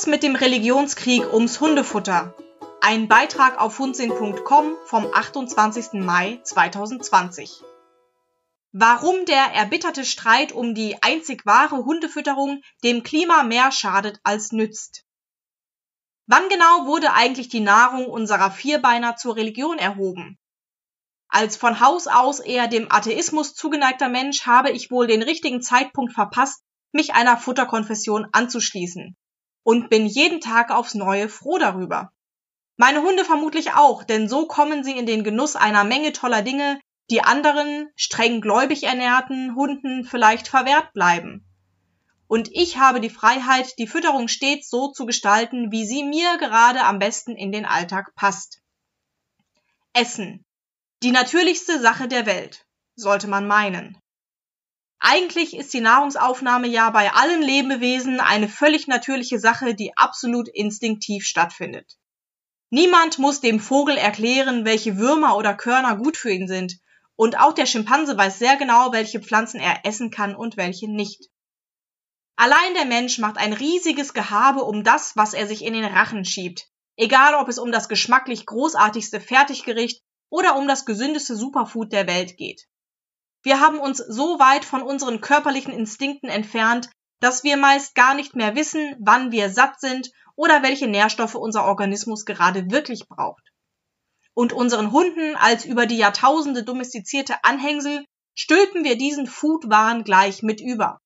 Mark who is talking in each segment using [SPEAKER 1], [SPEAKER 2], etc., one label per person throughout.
[SPEAKER 1] Schluss mit dem Religionskrieg ums Hundefutter. Ein Beitrag auf hundsinn.com vom 28. Mai 2020. Warum der erbitterte Streit um die einzig wahre Hundefütterung dem Klima mehr schadet als nützt. Wann genau wurde eigentlich die Nahrung unserer Vierbeiner zur Religion erhoben? Als von Haus aus eher dem Atheismus zugeneigter Mensch habe ich wohl den richtigen Zeitpunkt verpasst, mich einer Futterkonfession anzuschließen und bin jeden Tag aufs Neue froh darüber. Meine Hunde vermutlich auch, denn so kommen sie in den Genuss einer Menge toller Dinge, die anderen, streng gläubig ernährten Hunden vielleicht verwehrt bleiben. Und ich habe die Freiheit, die Fütterung stets so zu gestalten, wie sie mir gerade am besten in den Alltag passt. Essen. Die natürlichste Sache der Welt, sollte man meinen. Eigentlich ist die Nahrungsaufnahme ja bei allen Lebewesen eine völlig natürliche Sache, die absolut instinktiv stattfindet. Niemand muss dem Vogel erklären, welche Würmer oder Körner gut für ihn sind, und auch der Schimpanse weiß sehr genau, welche Pflanzen er essen kann und welche nicht. Allein der Mensch macht ein riesiges Gehabe um das, was er sich in den Rachen schiebt, egal ob es um das geschmacklich großartigste Fertiggericht oder um das gesündeste Superfood der Welt geht. Wir haben uns so weit von unseren körperlichen Instinkten entfernt, dass wir meist gar nicht mehr wissen, wann wir satt sind oder welche Nährstoffe unser Organismus gerade wirklich braucht. Und unseren Hunden als über die Jahrtausende domestizierte Anhängsel stülpen wir diesen Foodwahn gleich mit über.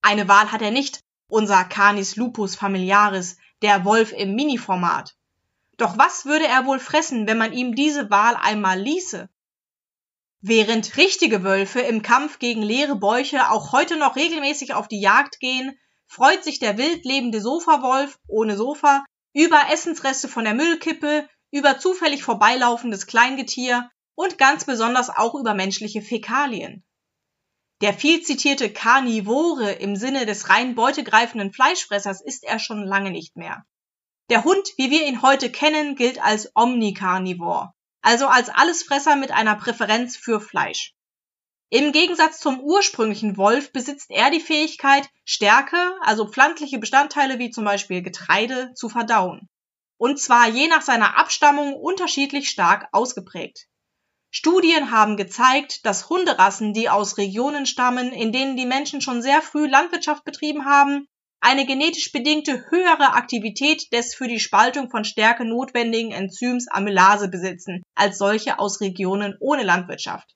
[SPEAKER 1] Eine Wahl hat er nicht, unser Canis lupus familiaris, der Wolf im Mini-Format. Doch was würde er wohl fressen, wenn man ihm diese Wahl einmal ließe? Während richtige Wölfe im Kampf gegen leere Bäuche auch heute noch regelmäßig auf die Jagd gehen, freut sich der wild lebende Sofawolf ohne Sofa über Essensreste von der Müllkippe, über zufällig vorbeilaufendes Kleingetier und ganz besonders auch über menschliche Fäkalien. Der viel zitierte Karnivore im Sinne des rein beutegreifenden Fleischfressers ist er schon lange nicht mehr. Der Hund, wie wir ihn heute kennen, gilt als Omnikarnivor also als Allesfresser mit einer Präferenz für Fleisch. Im Gegensatz zum ursprünglichen Wolf besitzt er die Fähigkeit, Stärke, also pflanzliche Bestandteile wie zum Beispiel Getreide, zu verdauen. Und zwar je nach seiner Abstammung unterschiedlich stark ausgeprägt. Studien haben gezeigt, dass Hunderassen, die aus Regionen stammen, in denen die Menschen schon sehr früh Landwirtschaft betrieben haben, eine genetisch bedingte höhere Aktivität des für die Spaltung von Stärke notwendigen Enzyms Amylase besitzen als solche aus Regionen ohne Landwirtschaft.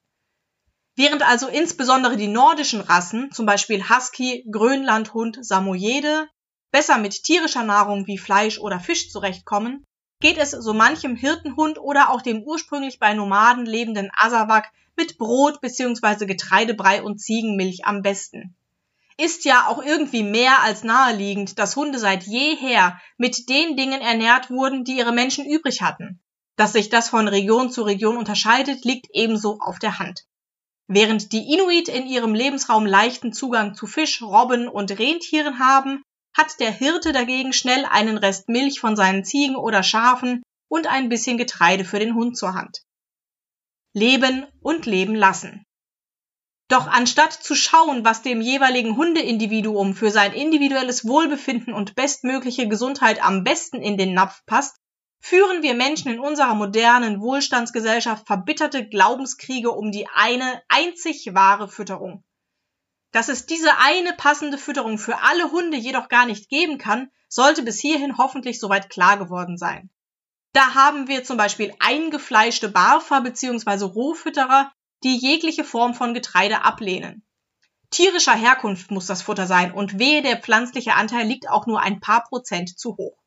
[SPEAKER 1] Während also insbesondere die nordischen Rassen, zum Beispiel Husky, Grönlandhund, Samoyede, besser mit tierischer Nahrung wie Fleisch oder Fisch zurechtkommen, geht es so manchem Hirtenhund oder auch dem ursprünglich bei Nomaden lebenden Asawak mit Brot bzw. Getreidebrei und Ziegenmilch am besten ist ja auch irgendwie mehr als naheliegend, dass Hunde seit jeher mit den Dingen ernährt wurden, die ihre Menschen übrig hatten. Dass sich das von Region zu Region unterscheidet, liegt ebenso auf der Hand. Während die Inuit in ihrem Lebensraum leichten Zugang zu Fisch, Robben und Rentieren haben, hat der Hirte dagegen schnell einen Rest Milch von seinen Ziegen oder Schafen und ein bisschen Getreide für den Hund zur Hand. Leben und leben lassen. Doch anstatt zu schauen, was dem jeweiligen Hundeindividuum für sein individuelles Wohlbefinden und bestmögliche Gesundheit am besten in den Napf passt, führen wir Menschen in unserer modernen Wohlstandsgesellschaft verbitterte Glaubenskriege um die eine einzig wahre Fütterung. Dass es diese eine passende Fütterung für alle Hunde jedoch gar nicht geben kann, sollte bis hierhin hoffentlich soweit klar geworden sein. Da haben wir zum Beispiel eingefleischte Barfer bzw. Rohfütterer, die jegliche Form von Getreide ablehnen. Tierischer Herkunft muss das Futter sein und wehe der pflanzliche Anteil liegt auch nur ein paar Prozent zu hoch.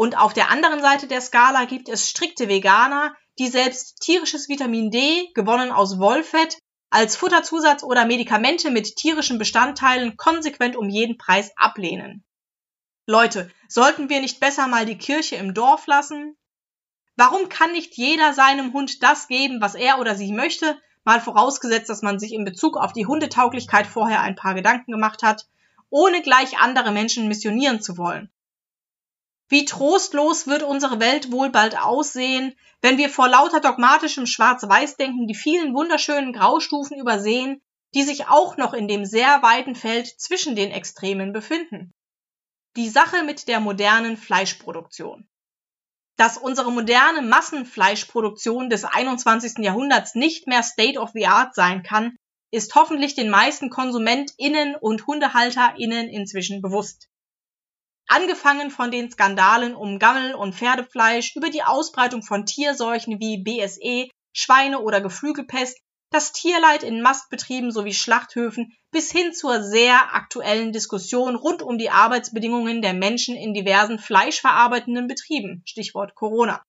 [SPEAKER 1] Und auf der anderen Seite der Skala gibt es strikte Veganer, die selbst tierisches Vitamin D, gewonnen aus Wollfett, als Futterzusatz oder Medikamente mit tierischen Bestandteilen konsequent um jeden Preis ablehnen. Leute, sollten wir nicht besser mal die Kirche im Dorf lassen? Warum kann nicht jeder seinem Hund das geben, was er oder sie möchte, mal vorausgesetzt, dass man sich in Bezug auf die Hundetauglichkeit vorher ein paar Gedanken gemacht hat, ohne gleich andere Menschen missionieren zu wollen? Wie trostlos wird unsere Welt wohl bald aussehen, wenn wir vor lauter dogmatischem Schwarz-Weiß-Denken die vielen wunderschönen Graustufen übersehen, die sich auch noch in dem sehr weiten Feld zwischen den Extremen befinden. Die Sache mit der modernen Fleischproduktion. Dass unsere moderne Massenfleischproduktion des 21. Jahrhunderts nicht mehr State of the Art sein kann, ist hoffentlich den meisten KonsumentInnen und HundehalterInnen inzwischen bewusst. Angefangen von den Skandalen um Gammel- und Pferdefleisch über die Ausbreitung von Tierseuchen wie BSE, Schweine- oder Geflügelpest das Tierleid in Mastbetrieben sowie Schlachthöfen bis hin zur sehr aktuellen Diskussion rund um die Arbeitsbedingungen der Menschen in diversen fleischverarbeitenden Betrieben, Stichwort Corona.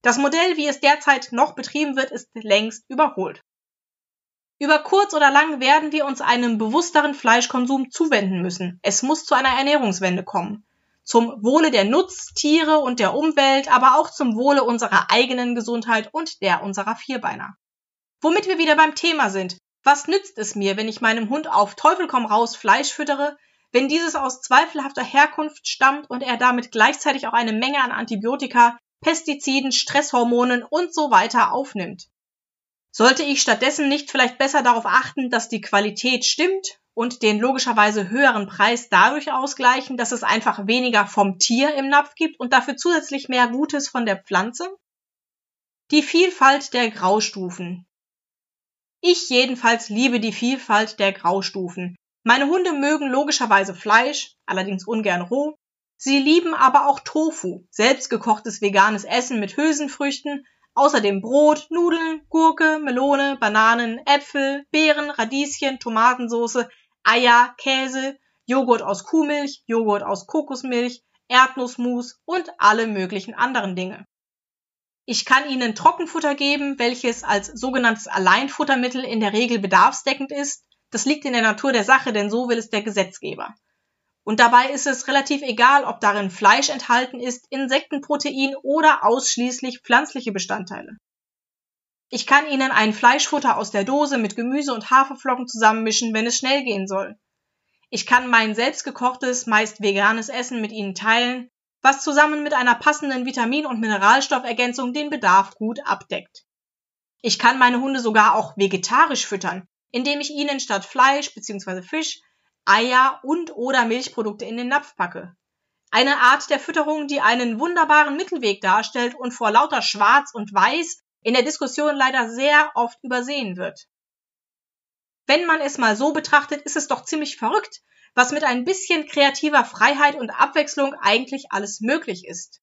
[SPEAKER 1] Das Modell, wie es derzeit noch betrieben wird, ist längst überholt. Über kurz oder lang werden wir uns einem bewussteren Fleischkonsum zuwenden müssen. Es muss zu einer Ernährungswende kommen. Zum Wohle der Nutztiere und der Umwelt, aber auch zum Wohle unserer eigenen Gesundheit und der unserer Vierbeiner. Womit wir wieder beim Thema sind. Was nützt es mir, wenn ich meinem Hund auf Teufel komm raus Fleisch füttere, wenn dieses aus zweifelhafter Herkunft stammt und er damit gleichzeitig auch eine Menge an Antibiotika, Pestiziden, Stresshormonen und so weiter aufnimmt? Sollte ich stattdessen nicht vielleicht besser darauf achten, dass die Qualität stimmt und den logischerweise höheren Preis dadurch ausgleichen, dass es einfach weniger vom Tier im Napf gibt und dafür zusätzlich mehr Gutes von der Pflanze? Die Vielfalt der Graustufen, ich jedenfalls liebe die Vielfalt der Graustufen. Meine Hunde mögen logischerweise Fleisch, allerdings ungern roh. Sie lieben aber auch Tofu, selbstgekochtes veganes Essen mit Hülsenfrüchten, außerdem Brot, Nudeln, Gurke, Melone, Bananen, Äpfel, Beeren, Radieschen, Tomatensauce, Eier, Käse, Joghurt aus Kuhmilch, Joghurt aus Kokosmilch, Erdnussmus und alle möglichen anderen Dinge. Ich kann Ihnen Trockenfutter geben, welches als sogenanntes Alleinfuttermittel in der Regel bedarfsdeckend ist. Das liegt in der Natur der Sache, denn so will es der Gesetzgeber. Und dabei ist es relativ egal, ob darin Fleisch enthalten ist, Insektenprotein oder ausschließlich pflanzliche Bestandteile. Ich kann Ihnen ein Fleischfutter aus der Dose mit Gemüse und Haferflocken zusammenmischen, wenn es schnell gehen soll. Ich kann mein selbstgekochtes, meist veganes Essen mit Ihnen teilen, was zusammen mit einer passenden Vitamin- und Mineralstoffergänzung den Bedarf gut abdeckt. Ich kann meine Hunde sogar auch vegetarisch füttern, indem ich ihnen statt Fleisch bzw. Fisch Eier und oder Milchprodukte in den Napf packe. Eine Art der Fütterung, die einen wunderbaren Mittelweg darstellt und vor lauter Schwarz und Weiß in der Diskussion leider sehr oft übersehen wird. Wenn man es mal so betrachtet, ist es doch ziemlich verrückt, was mit ein bisschen kreativer Freiheit und Abwechslung eigentlich alles möglich ist.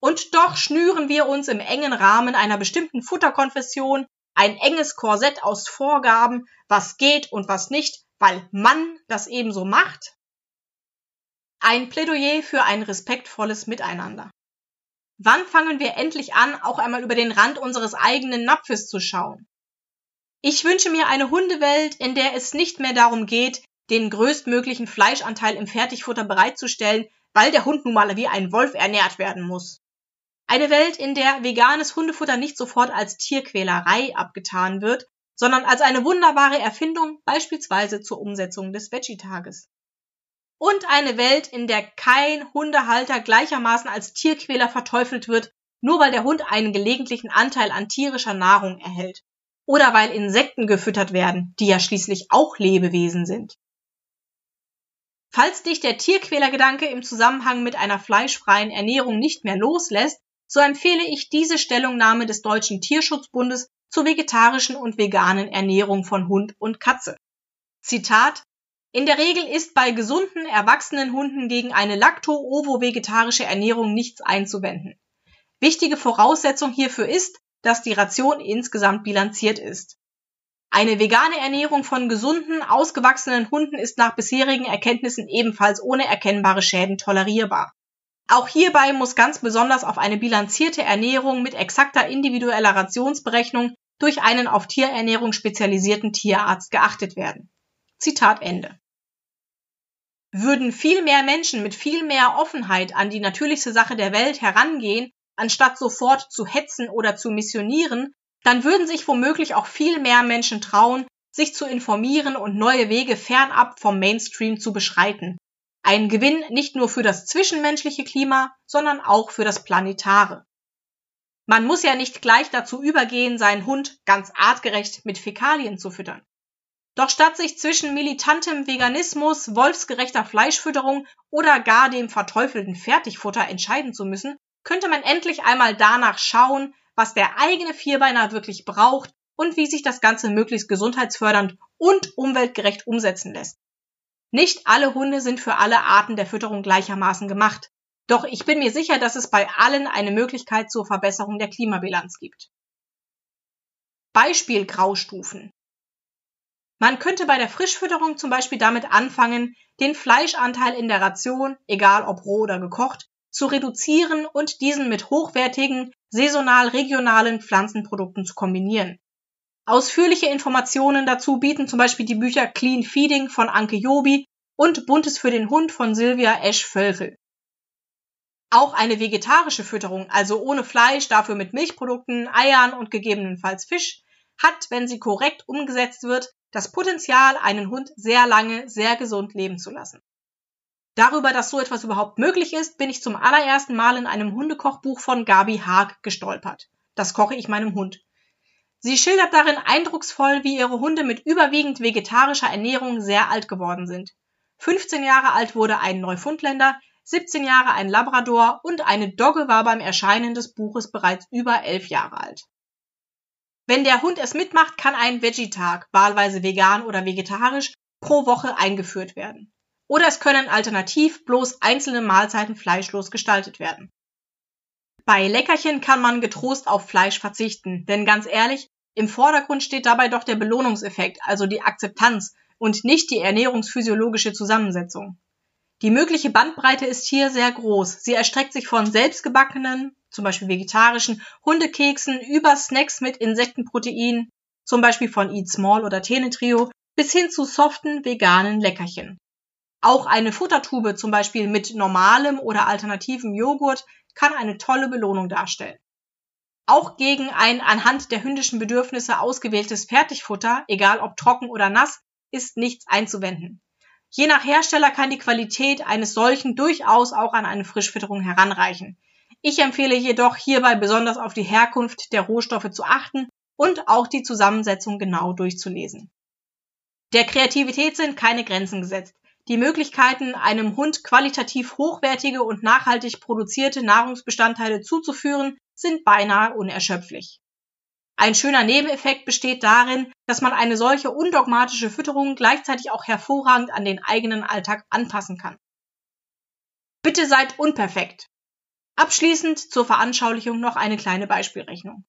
[SPEAKER 1] Und doch schnüren wir uns im engen Rahmen einer bestimmten Futterkonfession ein enges Korsett aus Vorgaben, was geht und was nicht, weil man das ebenso macht. Ein Plädoyer für ein respektvolles Miteinander. Wann fangen wir endlich an, auch einmal über den Rand unseres eigenen Napfes zu schauen? Ich wünsche mir eine Hundewelt, in der es nicht mehr darum geht, den größtmöglichen Fleischanteil im Fertigfutter bereitzustellen, weil der Hund nun mal wie ein Wolf ernährt werden muss. Eine Welt, in der veganes Hundefutter nicht sofort als Tierquälerei abgetan wird, sondern als eine wunderbare Erfindung, beispielsweise zur Umsetzung des Veggie-Tages. Und eine Welt, in der kein Hundehalter gleichermaßen als Tierquäler verteufelt wird, nur weil der Hund einen gelegentlichen Anteil an tierischer Nahrung erhält. Oder weil Insekten gefüttert werden, die ja schließlich auch Lebewesen sind. Falls dich der Tierquälergedanke im Zusammenhang mit einer fleischfreien Ernährung nicht mehr loslässt, so empfehle ich diese Stellungnahme des Deutschen Tierschutzbundes zur vegetarischen und veganen Ernährung von Hund und Katze. Zitat In der Regel ist bei gesunden, erwachsenen Hunden gegen eine lacto-ovo-vegetarische Ernährung nichts einzuwenden. Wichtige Voraussetzung hierfür ist, dass die Ration insgesamt bilanziert ist. Eine vegane Ernährung von gesunden, ausgewachsenen Hunden ist nach bisherigen Erkenntnissen ebenfalls ohne erkennbare Schäden tolerierbar. Auch hierbei muss ganz besonders auf eine bilanzierte Ernährung mit exakter individueller Rationsberechnung durch einen auf Tierernährung spezialisierten Tierarzt geachtet werden. Zitat Ende. Würden viel mehr Menschen mit viel mehr Offenheit an die natürlichste Sache der Welt herangehen, anstatt sofort zu hetzen oder zu missionieren, dann würden sich womöglich auch viel mehr Menschen trauen, sich zu informieren und neue Wege fernab vom Mainstream zu beschreiten. Ein Gewinn nicht nur für das zwischenmenschliche Klima, sondern auch für das planetare. Man muss ja nicht gleich dazu übergehen, seinen Hund ganz artgerecht mit Fäkalien zu füttern. Doch statt sich zwischen militantem Veganismus, wolfsgerechter Fleischfütterung oder gar dem verteufelten Fertigfutter entscheiden zu müssen, könnte man endlich einmal danach schauen, was der eigene Vierbeiner wirklich braucht und wie sich das Ganze möglichst gesundheitsfördernd und umweltgerecht umsetzen lässt. Nicht alle Hunde sind für alle Arten der Fütterung gleichermaßen gemacht. Doch ich bin mir sicher, dass es bei allen eine Möglichkeit zur Verbesserung der Klimabilanz gibt. Beispiel Graustufen. Man könnte bei der Frischfütterung zum Beispiel damit anfangen, den Fleischanteil in der Ration, egal ob roh oder gekocht, zu reduzieren und diesen mit hochwertigen, saisonal regionalen Pflanzenprodukten zu kombinieren. Ausführliche Informationen dazu bieten zum Beispiel die Bücher Clean Feeding von Anke Jobi und Buntes für den Hund von Silvia Esch-Völkel. Auch eine vegetarische Fütterung, also ohne Fleisch, dafür mit Milchprodukten, Eiern und gegebenenfalls Fisch, hat, wenn sie korrekt umgesetzt wird, das Potenzial, einen Hund sehr lange, sehr gesund leben zu lassen. Darüber, dass so etwas überhaupt möglich ist, bin ich zum allerersten Mal in einem Hundekochbuch von Gabi Haag gestolpert. Das koche ich meinem Hund. Sie schildert darin eindrucksvoll, wie ihre Hunde mit überwiegend vegetarischer Ernährung sehr alt geworden sind. 15 Jahre alt wurde ein Neufundländer, 17 Jahre ein Labrador und eine Dogge war beim Erscheinen des Buches bereits über 11 Jahre alt. Wenn der Hund es mitmacht, kann ein Veggie-Tag, wahlweise vegan oder vegetarisch, pro Woche eingeführt werden. Oder es können alternativ bloß einzelne Mahlzeiten fleischlos gestaltet werden. Bei Leckerchen kann man getrost auf Fleisch verzichten, denn ganz ehrlich, im Vordergrund steht dabei doch der Belohnungseffekt, also die Akzeptanz und nicht die ernährungsphysiologische Zusammensetzung. Die mögliche Bandbreite ist hier sehr groß. Sie erstreckt sich von selbstgebackenen, zum Beispiel vegetarischen Hundekeksen über Snacks mit Insektenprotein, zum Beispiel von Eat Small oder Tenetrio, bis hin zu soften veganen Leckerchen. Auch eine Futtertube zum Beispiel mit normalem oder alternativem Joghurt kann eine tolle Belohnung darstellen. Auch gegen ein anhand der hündischen Bedürfnisse ausgewähltes Fertigfutter, egal ob trocken oder nass, ist nichts einzuwenden. Je nach Hersteller kann die Qualität eines solchen durchaus auch an eine Frischfütterung heranreichen. Ich empfehle jedoch hierbei besonders auf die Herkunft der Rohstoffe zu achten und auch die Zusammensetzung genau durchzulesen. Der Kreativität sind keine Grenzen gesetzt. Die Möglichkeiten, einem Hund qualitativ hochwertige und nachhaltig produzierte Nahrungsbestandteile zuzuführen, sind beinahe unerschöpflich. Ein schöner Nebeneffekt besteht darin, dass man eine solche undogmatische Fütterung gleichzeitig auch hervorragend an den eigenen Alltag anpassen kann. Bitte seid unperfekt. Abschließend zur Veranschaulichung noch eine kleine Beispielrechnung.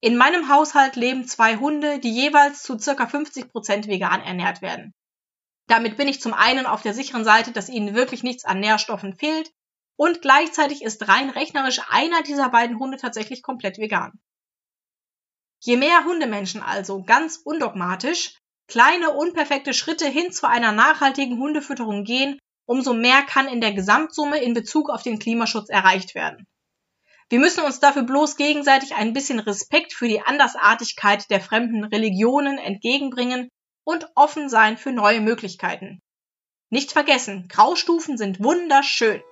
[SPEAKER 1] In meinem Haushalt leben zwei Hunde, die jeweils zu circa 50 Prozent vegan ernährt werden. Damit bin ich zum einen auf der sicheren Seite, dass ihnen wirklich nichts an Nährstoffen fehlt und gleichzeitig ist rein rechnerisch einer dieser beiden Hunde tatsächlich komplett vegan. Je mehr Hundemenschen also ganz undogmatisch kleine unperfekte Schritte hin zu einer nachhaltigen Hundefütterung gehen, umso mehr kann in der Gesamtsumme in Bezug auf den Klimaschutz erreicht werden. Wir müssen uns dafür bloß gegenseitig ein bisschen Respekt für die Andersartigkeit der fremden Religionen entgegenbringen und offen sein für neue Möglichkeiten. Nicht vergessen, Graustufen sind wunderschön.